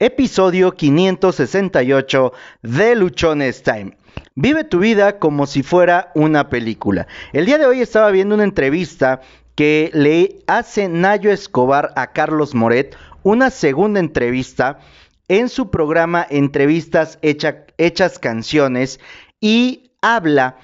episodio 568 de Luchones Time. Vive tu vida como si fuera una película. El día de hoy estaba viendo una entrevista que le hace Nayo Escobar a Carlos Moret, una segunda entrevista en su programa Entrevistas Hechas Canciones y habla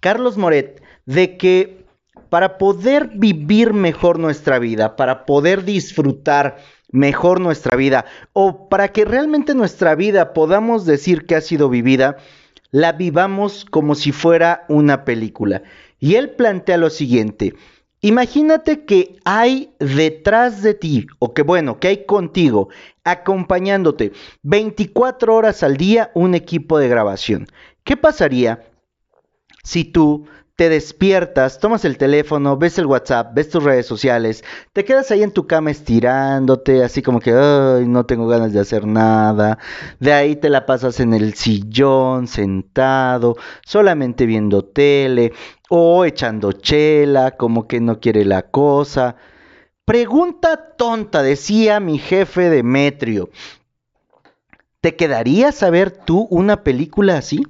Carlos Moret de que para poder vivir mejor nuestra vida, para poder disfrutar mejor nuestra vida o para que realmente nuestra vida podamos decir que ha sido vivida, la vivamos como si fuera una película. Y él plantea lo siguiente, imagínate que hay detrás de ti, o que bueno, que hay contigo, acompañándote 24 horas al día un equipo de grabación. ¿Qué pasaría si tú te despiertas, tomas el teléfono, ves el WhatsApp, ves tus redes sociales, te quedas ahí en tu cama estirándote, así como que, no tengo ganas de hacer nada. De ahí te la pasas en el sillón, sentado, solamente viendo tele o echando chela, como que no quiere la cosa. Pregunta tonta, decía mi jefe Demetrio. ¿Te quedarías a ver tú una película así?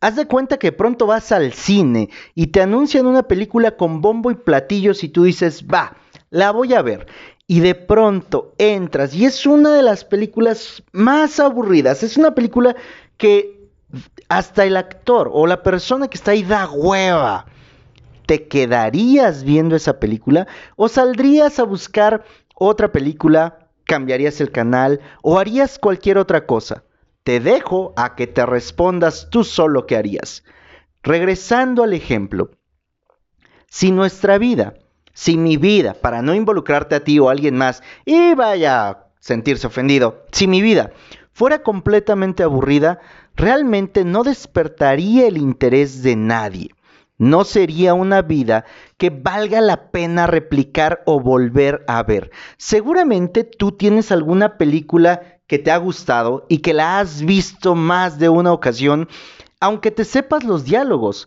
Haz de cuenta que pronto vas al cine y te anuncian una película con bombo y platillos y tú dices, va, la voy a ver. Y de pronto entras y es una de las películas más aburridas. Es una película que hasta el actor o la persona que está ahí da hueva. ¿Te quedarías viendo esa película o saldrías a buscar otra película, cambiarías el canal o harías cualquier otra cosa? Te dejo a que te respondas tú solo qué harías. Regresando al ejemplo, si nuestra vida, si mi vida, para no involucrarte a ti o a alguien más y vaya a sentirse ofendido, si mi vida fuera completamente aburrida, realmente no despertaría el interés de nadie. No sería una vida que valga la pena replicar o volver a ver. Seguramente tú tienes alguna película que te ha gustado y que la has visto más de una ocasión, aunque te sepas los diálogos.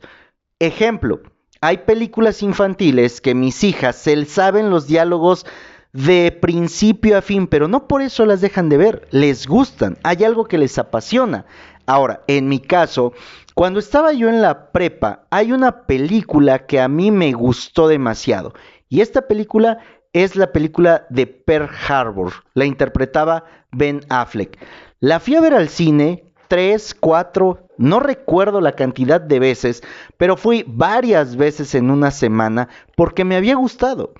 Ejemplo, hay películas infantiles que mis hijas se saben los diálogos de principio a fin, pero no por eso las dejan de ver, les gustan, hay algo que les apasiona. Ahora, en mi caso, cuando estaba yo en la prepa, hay una película que a mí me gustó demasiado. Y esta película es la película de Pearl Harbor. La interpretaba Ben Affleck. La fui a ver al cine tres, cuatro, no recuerdo la cantidad de veces, pero fui varias veces en una semana porque me había gustado.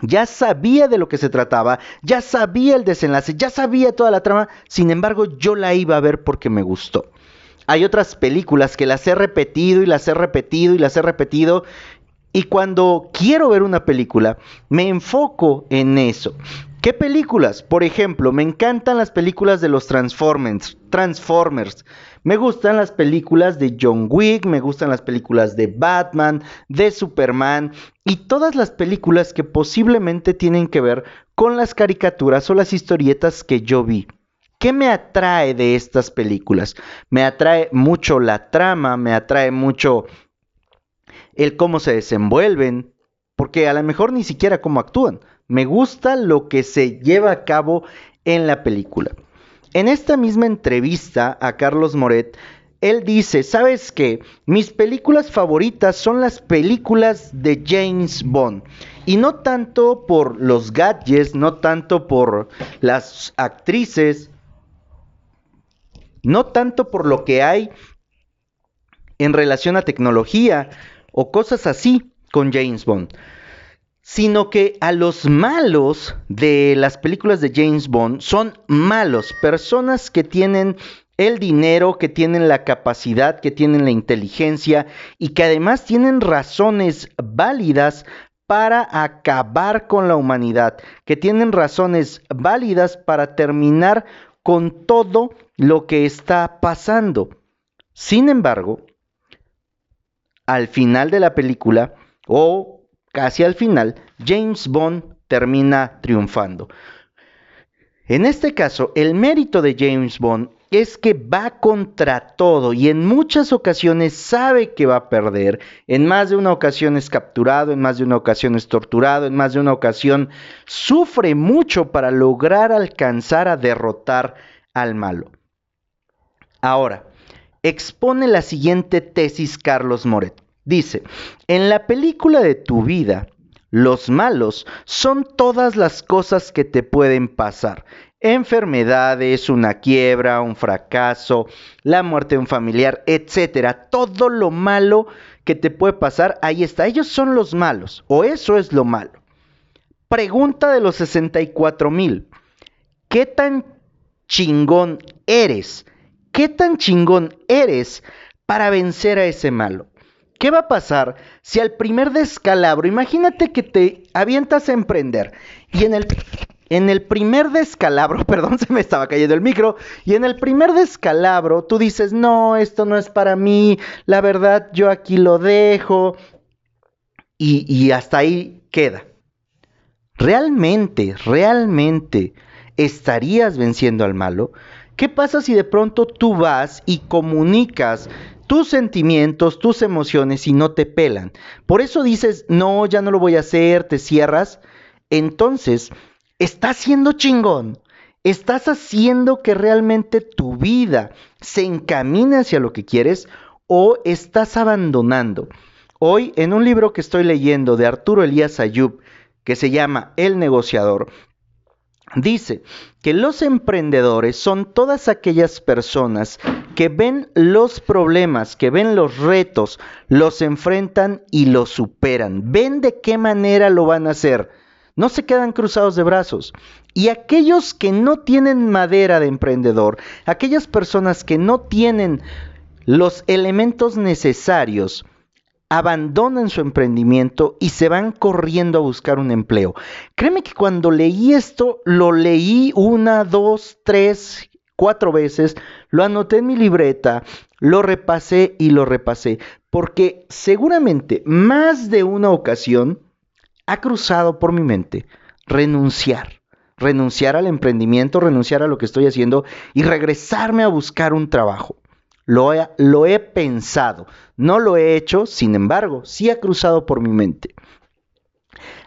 Ya sabía de lo que se trataba, ya sabía el desenlace, ya sabía toda la trama, sin embargo yo la iba a ver porque me gustó. Hay otras películas que las he repetido y las he repetido y las he repetido y cuando quiero ver una película, me enfoco en eso. ¿Qué películas? Por ejemplo, me encantan las películas de los Transformers. Transformers. Me gustan las películas de John Wick, me gustan las películas de Batman, de Superman y todas las películas que posiblemente tienen que ver con las caricaturas o las historietas que yo vi. ¿Qué me atrae de estas películas? Me atrae mucho la trama, me atrae mucho el cómo se desenvuelven, porque a lo mejor ni siquiera cómo actúan. Me gusta lo que se lleva a cabo en la película. En esta misma entrevista a Carlos Moret, él dice, ¿sabes qué? Mis películas favoritas son las películas de James Bond. Y no tanto por los gadgets, no tanto por las actrices, no tanto por lo que hay en relación a tecnología, o cosas así con James Bond, sino que a los malos de las películas de James Bond son malos, personas que tienen el dinero, que tienen la capacidad, que tienen la inteligencia y que además tienen razones válidas para acabar con la humanidad, que tienen razones válidas para terminar con todo lo que está pasando. Sin embargo, al final de la película, o casi al final, James Bond termina triunfando. En este caso, el mérito de James Bond es que va contra todo y en muchas ocasiones sabe que va a perder. En más de una ocasión es capturado, en más de una ocasión es torturado, en más de una ocasión sufre mucho para lograr alcanzar a derrotar al malo. Ahora, expone la siguiente tesis Carlos Moret. Dice, en la película de tu vida, los malos son todas las cosas que te pueden pasar enfermedades, una quiebra, un fracaso, la muerte de un familiar, etcétera. Todo lo malo que te puede pasar, ahí está. Ellos son los malos, o eso es lo malo. Pregunta de los 64 mil. ¿Qué tan chingón eres? ¿Qué tan chingón eres para vencer a ese malo? ¿Qué va a pasar si al primer descalabro, imagínate que te avientas a emprender y en el en el primer descalabro, perdón, se me estaba cayendo el micro, y en el primer descalabro tú dices, no, esto no es para mí, la verdad yo aquí lo dejo, y, y hasta ahí queda. ¿Realmente, realmente estarías venciendo al malo? ¿Qué pasa si de pronto tú vas y comunicas tus sentimientos, tus emociones y no te pelan? Por eso dices, no, ya no lo voy a hacer, te cierras. Entonces, estás siendo chingón. ¿Estás haciendo que realmente tu vida se encamine hacia lo que quieres o estás abandonando? Hoy, en un libro que estoy leyendo de Arturo Elías Ayub, que se llama El negociador, dice que los emprendedores son todas aquellas personas que ven los problemas, que ven los retos, los enfrentan y los superan. Ven de qué manera lo van a hacer no se quedan cruzados de brazos. Y aquellos que no tienen madera de emprendedor, aquellas personas que no tienen los elementos necesarios, abandonan su emprendimiento y se van corriendo a buscar un empleo. Créeme que cuando leí esto, lo leí una, dos, tres, cuatro veces, lo anoté en mi libreta, lo repasé y lo repasé, porque seguramente más de una ocasión ha cruzado por mi mente renunciar, renunciar al emprendimiento, renunciar a lo que estoy haciendo y regresarme a buscar un trabajo. Lo he, pensado, no lo he hecho, sin embargo, sí ha cruzado por mi mente.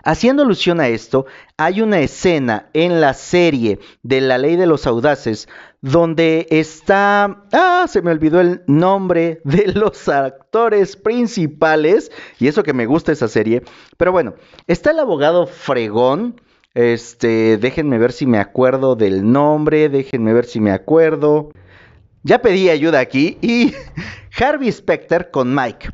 Haciendo alusión a esto, hay una escena en la serie de La Ley de los Audaces donde está, ah, se me olvidó el nombre de los actores principales, y eso que me gusta esa serie, pero bueno, está el abogado Fregón, este, déjenme ver si me acuerdo del nombre, déjenme ver si me acuerdo. Ya pedí ayuda aquí y Harvey Specter con Mike.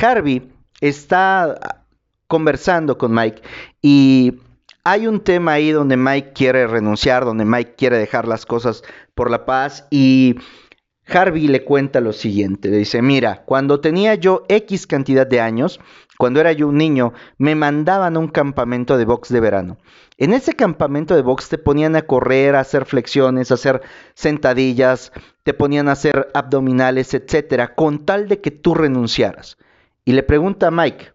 Harvey está conversando con Mike y hay un tema ahí donde Mike quiere renunciar, donde Mike quiere dejar las cosas por la paz y Harvey le cuenta lo siguiente, le dice, mira, cuando tenía yo X cantidad de años, cuando era yo un niño, me mandaban a un campamento de box de verano. En ese campamento de box te ponían a correr, a hacer flexiones, a hacer sentadillas, te ponían a hacer abdominales, etcétera, con tal de que tú renunciaras. Y le pregunta a Mike,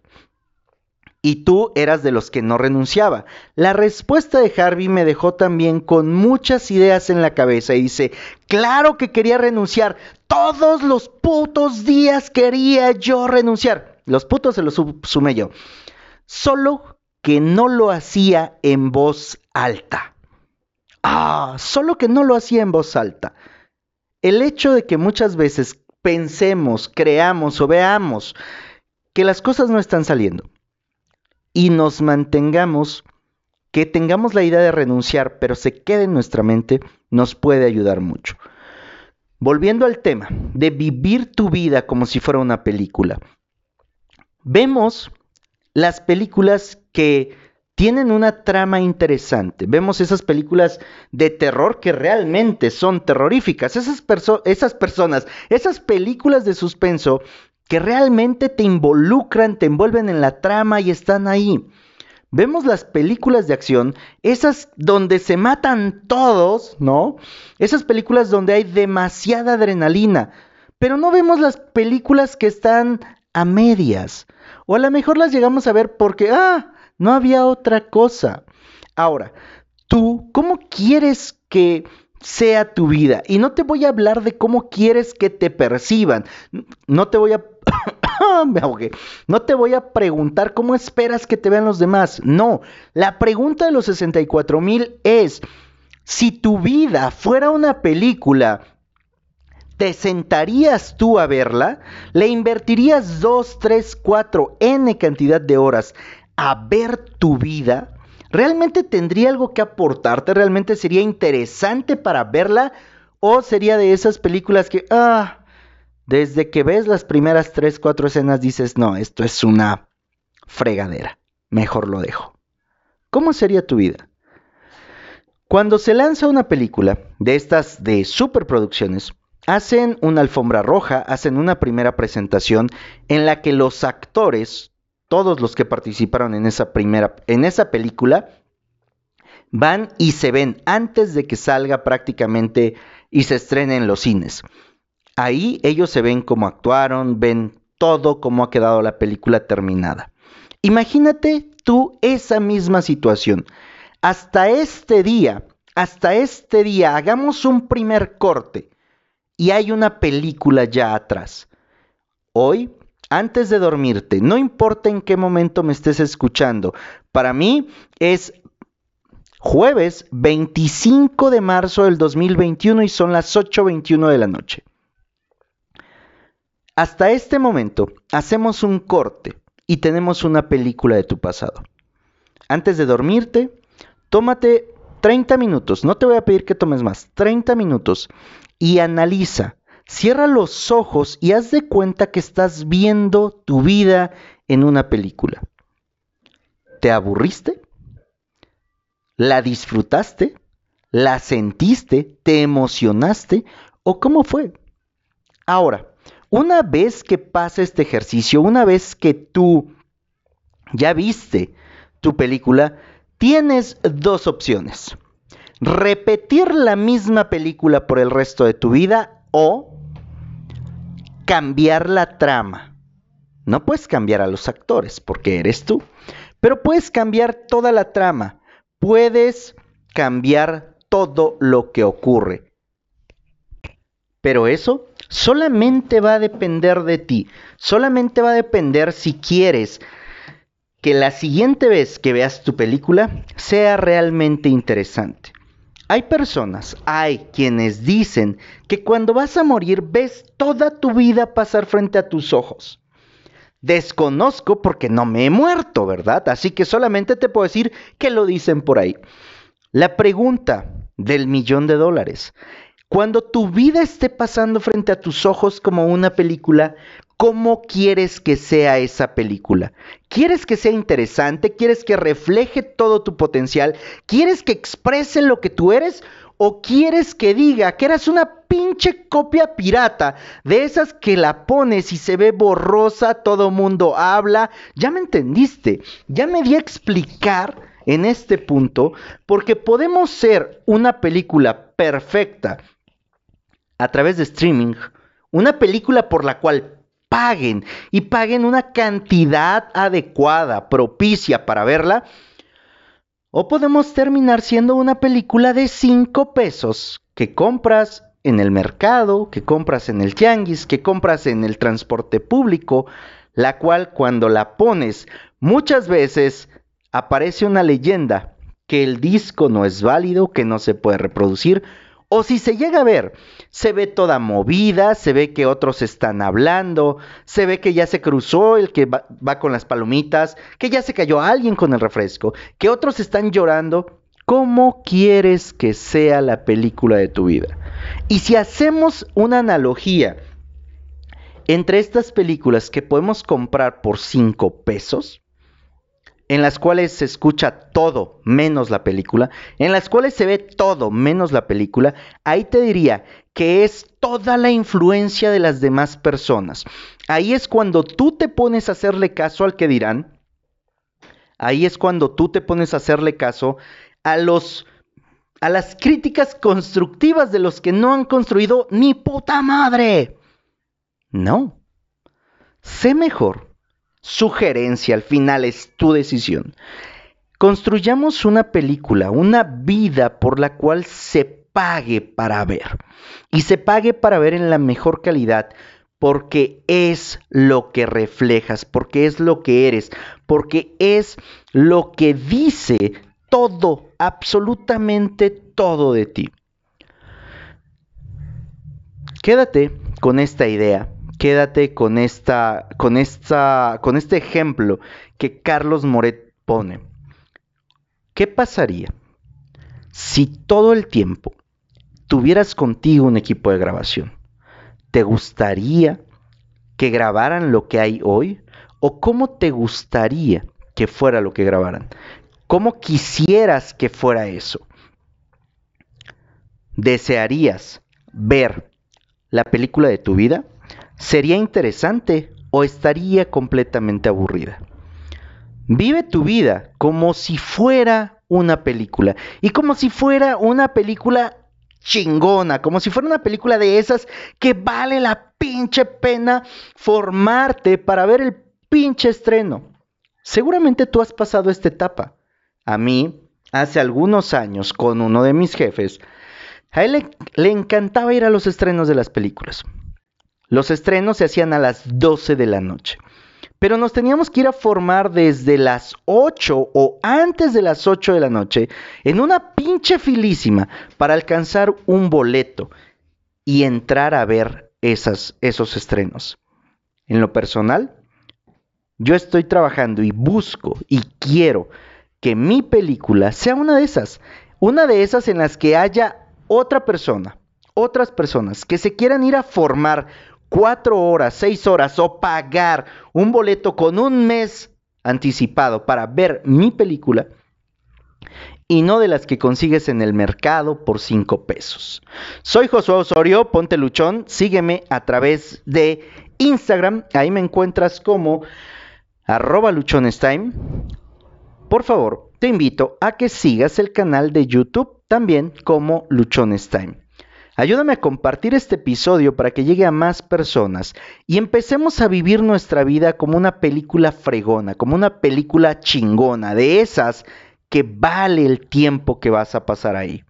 y tú eras de los que no renunciaba. La respuesta de Harvey me dejó también con muchas ideas en la cabeza y dice, claro que quería renunciar, todos los putos días quería yo renunciar. Los putos se los sumé yo. Solo que no lo hacía en voz alta. Ah, solo que no lo hacía en voz alta. El hecho de que muchas veces pensemos, creamos o veamos que las cosas no están saliendo y nos mantengamos, que tengamos la idea de renunciar, pero se quede en nuestra mente, nos puede ayudar mucho. Volviendo al tema de vivir tu vida como si fuera una película. Vemos las películas que tienen una trama interesante. Vemos esas películas de terror que realmente son terroríficas. Esas, esas personas, esas películas de suspenso que realmente te involucran, te envuelven en la trama y están ahí. Vemos las películas de acción, esas donde se matan todos, ¿no? Esas películas donde hay demasiada adrenalina, pero no vemos las películas que están a medias. O a lo mejor las llegamos a ver porque, ah, no había otra cosa. Ahora, tú, ¿cómo quieres que sea tu vida. Y no te voy a hablar de cómo quieres que te perciban. No te voy a... Me. No te voy a preguntar cómo esperas que te vean los demás. No. La pregunta de los 64 mil es, si tu vida fuera una película, ¿te sentarías tú a verla? ¿Le invertirías 2, 3, 4, n cantidad de horas a ver tu vida? ¿realmente tendría algo que aportarte? ¿Realmente sería interesante para verla? ¿O sería de esas películas que, ah, desde que ves las primeras tres, cuatro escenas dices, no, esto es una fregadera, mejor lo dejo? ¿Cómo sería tu vida? Cuando se lanza una película de estas de superproducciones, hacen una alfombra roja, hacen una primera presentación en la que los actores todos los que participaron en esa primera, en esa película, van y se ven antes de que salga prácticamente y se estrene en los cines. Ahí ellos se ven cómo actuaron, ven todo cómo ha quedado la película terminada. Imagínate tú esa misma situación. Hasta este día, hasta este día, hagamos un primer corte y hay una película ya atrás. Hoy antes de dormirte, no importa en qué momento me estés escuchando, para mí es jueves 25 de marzo del 2021 y son las 8.21 de la noche. Hasta este momento hacemos un corte y tenemos una película de tu pasado. Antes de dormirte, tómate 30 minutos, no te voy a pedir que tomes más, 30 minutos y analiza Cierra los ojos y haz de cuenta que estás viendo tu vida en una película. ¿Te aburriste? ¿La disfrutaste? ¿La sentiste? ¿Te emocionaste? ¿O cómo fue? Ahora, una vez que pasa este ejercicio, una vez que tú ya viste tu película, tienes dos opciones. Repetir la misma película por el resto de tu vida o cambiar la trama. No puedes cambiar a los actores porque eres tú, pero puedes cambiar toda la trama. Puedes cambiar todo lo que ocurre. Pero eso solamente va a depender de ti. Solamente va a depender si quieres que la siguiente vez que veas tu película sea realmente interesante. Hay personas, hay quienes dicen que cuando vas a morir ves toda tu vida pasar frente a tus ojos. Desconozco porque no me he muerto, ¿verdad? Así que solamente te puedo decir que lo dicen por ahí. La pregunta del millón de dólares. Cuando tu vida esté pasando frente a tus ojos como una película, ¿Cómo quieres que sea esa película? ¿Quieres que sea interesante? ¿Quieres que refleje todo tu potencial? ¿Quieres que exprese lo que tú eres? ¿O quieres que diga que eres una pinche copia pirata de esas que la pones y se ve borrosa, todo mundo habla? Ya me entendiste, ya me di a explicar en este punto, porque podemos ser una película perfecta a través de streaming, una película por la cual paguen y paguen una cantidad adecuada, propicia para verla. O podemos terminar siendo una película de 5 pesos que compras en el mercado, que compras en el tianguis, que compras en el transporte público, la cual cuando la pones muchas veces aparece una leyenda que el disco no es válido, que no se puede reproducir o si se llega a ver, se ve toda movida, se ve que otros están hablando, se ve que ya se cruzó el que va, con las palomitas, que ya se cayó alguien con el refresco, que otros están llorando. ¿Cómo quieres que sea la película de tu vida? Y si hacemos una analogía entre estas películas que podemos comprar por 5 pesos, en las cuales se escucha todo menos la película, en las cuales se ve todo menos la película, ahí te diría que es toda la influencia de las demás personas. Ahí es cuando tú te pones a hacerle caso al que dirán. Ahí es cuando tú te pones a hacerle caso a los a las críticas constructivas de los que no han construido ni puta madre. No. Sé mejor sugerencia, al final es tu decisión. construyamos una película, una vida por la cual se pague para ver. Y se pague para ver en la mejor calidad porque es lo que reflejas, porque es lo que eres, porque es lo que dice todo, absolutamente todo de ti. Quédate con esta idea, quédate con esta con esta con este ejemplo que Carlos Moret pone. ¿Qué pasaría si todo el tiempo tuvieras contigo un equipo de grabación? ¿Te gustaría que grabaran lo que hay hoy? ¿O cómo te gustaría que fuera lo que grabaran? ¿Cómo quisieras que fuera eso? ¿Desearías ver la película de tu vida? ¿Sería interesante o estaría completamente aburrida? Vive tu vida como si fuera una película y como si fuera una película chingona, como si fuera una película de esas que vale la pinche pena formarte para ver el pinche estreno. Seguramente tú has pasado esta etapa. A mí, hace algunos años, con uno de mis jefes, a él le, le, encantaba ir a los estrenos de las películas. Los estrenos se hacían a las 12 de la noche. Pero nos teníamos que ir a formar desde las 8 o antes de las 8 de la noche en una pinche filísima para alcanzar un boleto y entrar a ver esas, esos estrenos. En lo personal, yo estoy trabajando y busco y quiero que mi película sea una de esas, una de esas en las que haya otra persona, otras personas que se quieran ir a formar cuatro horas, seis horas o pagar un boleto con un mes anticipado para ver mi película y no de las que consigues en el mercado por cinco pesos. Soy Josué Osorio, ponte luchón, sígueme a través de Instagram, ahí me encuentras como arroba luchonestime por favor, te invito a que sigas el canal de YouTube también como Luchones Time. Ayúdame a compartir este episodio para que llegue a más personas y empecemos a vivir nuestra vida como una película fregona, como una película chingona, de esas que vale el tiempo que vas a pasar ahí.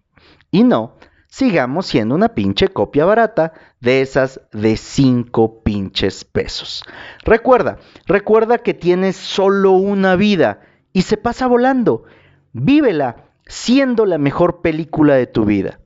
Y no, sigamos siendo una pinche copia barata de esas de 5 pinches pesos. Recuerda, recuerda que tienes solo una vida y se pasa volando. Vívela siendo la mejor película de tu vida.